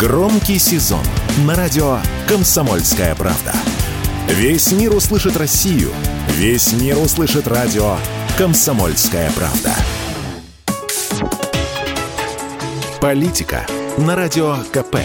Громкий сезон на радио «Комсомольская правда». Весь мир услышит Россию. Весь мир услышит радио «Комсомольская правда». Политика на радио КП.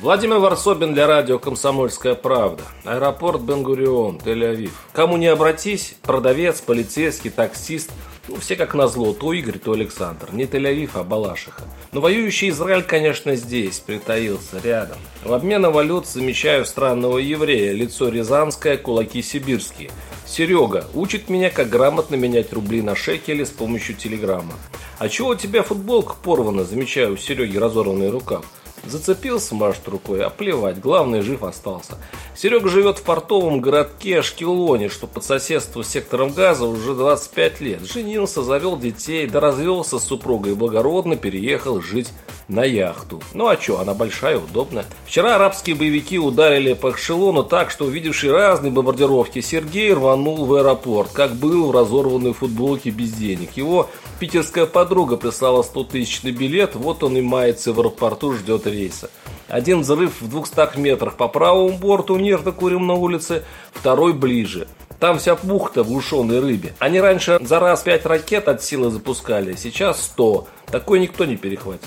Владимир Варсобин для радио «Комсомольская правда». Аэропорт Бенгурион, Тель-Авив. Кому не обратись, продавец, полицейский, таксист – ну, все как назло, то Игорь, то Александр. Не Тель-Авив, а Балашиха. Но воюющий Израиль, конечно, здесь, притаился, рядом. В обмен на валют замечаю странного еврея, лицо рязанское, кулаки сибирские. Серега учит меня, как грамотно менять рубли на шекели с помощью телеграмма. А чего у тебя футболка порвана, замечаю у Сереги разорванный рукав. Зацепился, машет рукой, а плевать, главное, жив остался. Серега живет в портовом городке Ашкелоне, что под соседству с сектором газа уже 25 лет. Женился, завел детей, да развелся с супругой благородно, переехал жить на яхту. Ну а что, она большая, удобная. Вчера арабские боевики ударили по Ашкелону так, что увидевший разные бомбардировки Сергей рванул в аэропорт, как был в разорванной футболке без денег. Его питерская подруга прислала 100 тысяч на билет, вот он и мается в аэропорту, ждет рейса. Один взрыв в 200 метрах по правому борту, нервно курим на улице, второй ближе. Там вся бухта в глушенной рыбе. Они раньше за раз 5 ракет от силы запускали, сейчас 100. Такой никто не перехватит.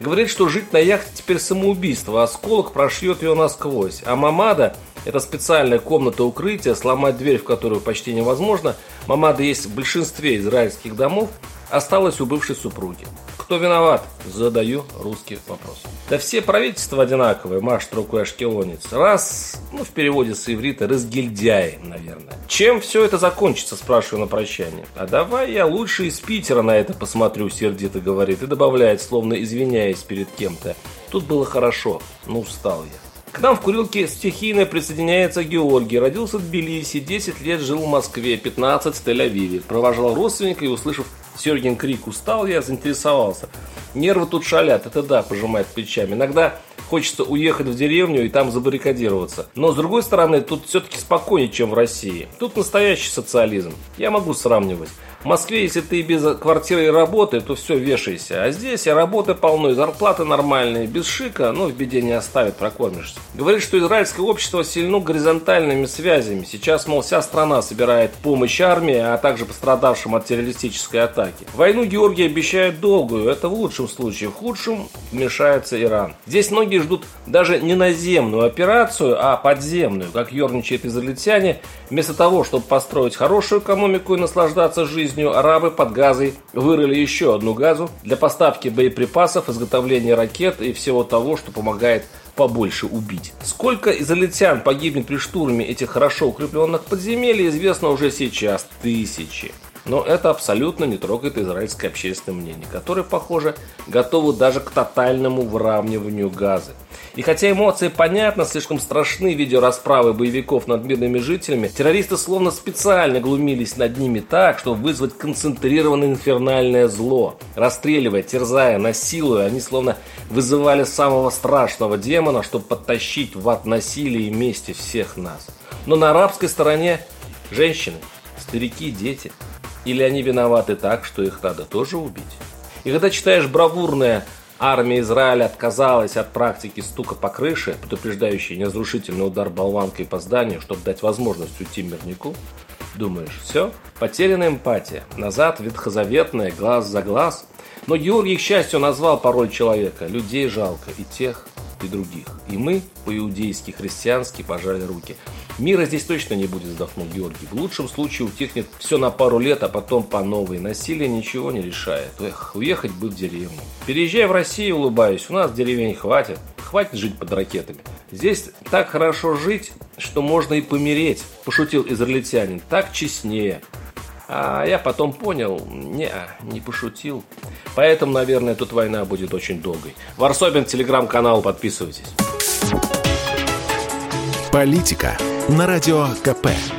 Говорит, что жить на яхте теперь самоубийство, осколок прошьет ее насквозь. А Мамада – это специальная комната укрытия, сломать дверь в которую почти невозможно. Мамада есть в большинстве израильских домов, осталась у бывшей супруги. Кто виноват? Задаю русский вопрос. Да все правительства одинаковые, машет рукой ашкелонец. Раз, ну в переводе с иврита, разгильдяи, наверное. Чем все это закончится, спрашиваю на прощание. А давай я лучше из Питера на это посмотрю, сердито говорит. И добавляет, словно извиняясь перед кем-то. Тут было хорошо, но устал я. К нам в курилке стихийно присоединяется Георгий. Родился в Тбилиси, 10 лет жил в Москве, 15 в Тель-Авиве. Провожал родственника и, услышав Сергин крик устал, я заинтересовался. Нервы тут шалят, это да, пожимает плечами. Иногда хочется уехать в деревню и там забаррикадироваться. Но с другой стороны, тут все-таки спокойнее, чем в России. Тут настоящий социализм. Я могу сравнивать. В Москве, если ты без квартиры и работы, то все, вешайся. А здесь работы полно, и зарплаты нормальные, без шика, но в беде не оставят, прокормишься. Говорит, что израильское общество сильно горизонтальными связями. Сейчас, мол, вся страна собирает помощь армии, а также пострадавшим от террористической атаки. Войну Георгий обещает долгую, это в лучшем случае. В худшем вмешается Иран. Здесь многие ждут даже не наземную операцию, а подземную, как ерничают израильтяне. Вместо того, чтобы построить хорошую экономику и наслаждаться жизнью, жизнью арабы под газой вырыли еще одну газу для поставки боеприпасов, изготовления ракет и всего того, что помогает побольше убить. Сколько израильтян погибнет при штурме этих хорошо укрепленных подземелий, известно уже сейчас. Тысячи. Но это абсолютно не трогает израильское общественное мнение, которое, похоже, готово даже к тотальному выравниванию газа. И хотя эмоции понятно, слишком страшны видеорасправы боевиков над мирными жителями, террористы словно специально глумились над ними так, чтобы вызвать концентрированное инфернальное зло. Расстреливая, терзая, насилуя, они словно вызывали самого страшного демона, чтобы подтащить в ад насилия и мести всех нас. Но на арабской стороне женщины, старики, дети. Или они виноваты так, что их надо тоже убить? И когда читаешь бравурное Армия Израиля отказалась от практики стука по крыше, предупреждающей неразрушительный удар болванкой по зданию, чтобы дать возможность уйти мирнику. Думаешь, все? Потеряна эмпатия. Назад ветхозаветная, глаз за глаз. Но Георгий, к счастью, назвал порой человека. Людей жалко и тех, и других. И мы, по-иудейски, христиански, пожали руки. Мира здесь точно не будет, вздохнул Георгий. В лучшем случае утихнет все на пару лет, а потом по новой. Насилие ничего не решает. Эх, уехать бы в деревню. Переезжай в Россию, улыбаюсь. У нас деревень хватит. Хватит жить под ракетами. Здесь так хорошо жить, что можно и помереть, пошутил израильтянин. Так честнее. А я потом понял, не, не пошутил. Поэтому, наверное, тут война будет очень долгой. Варсобин, телеграм-канал, подписывайтесь. Политика на радио КП.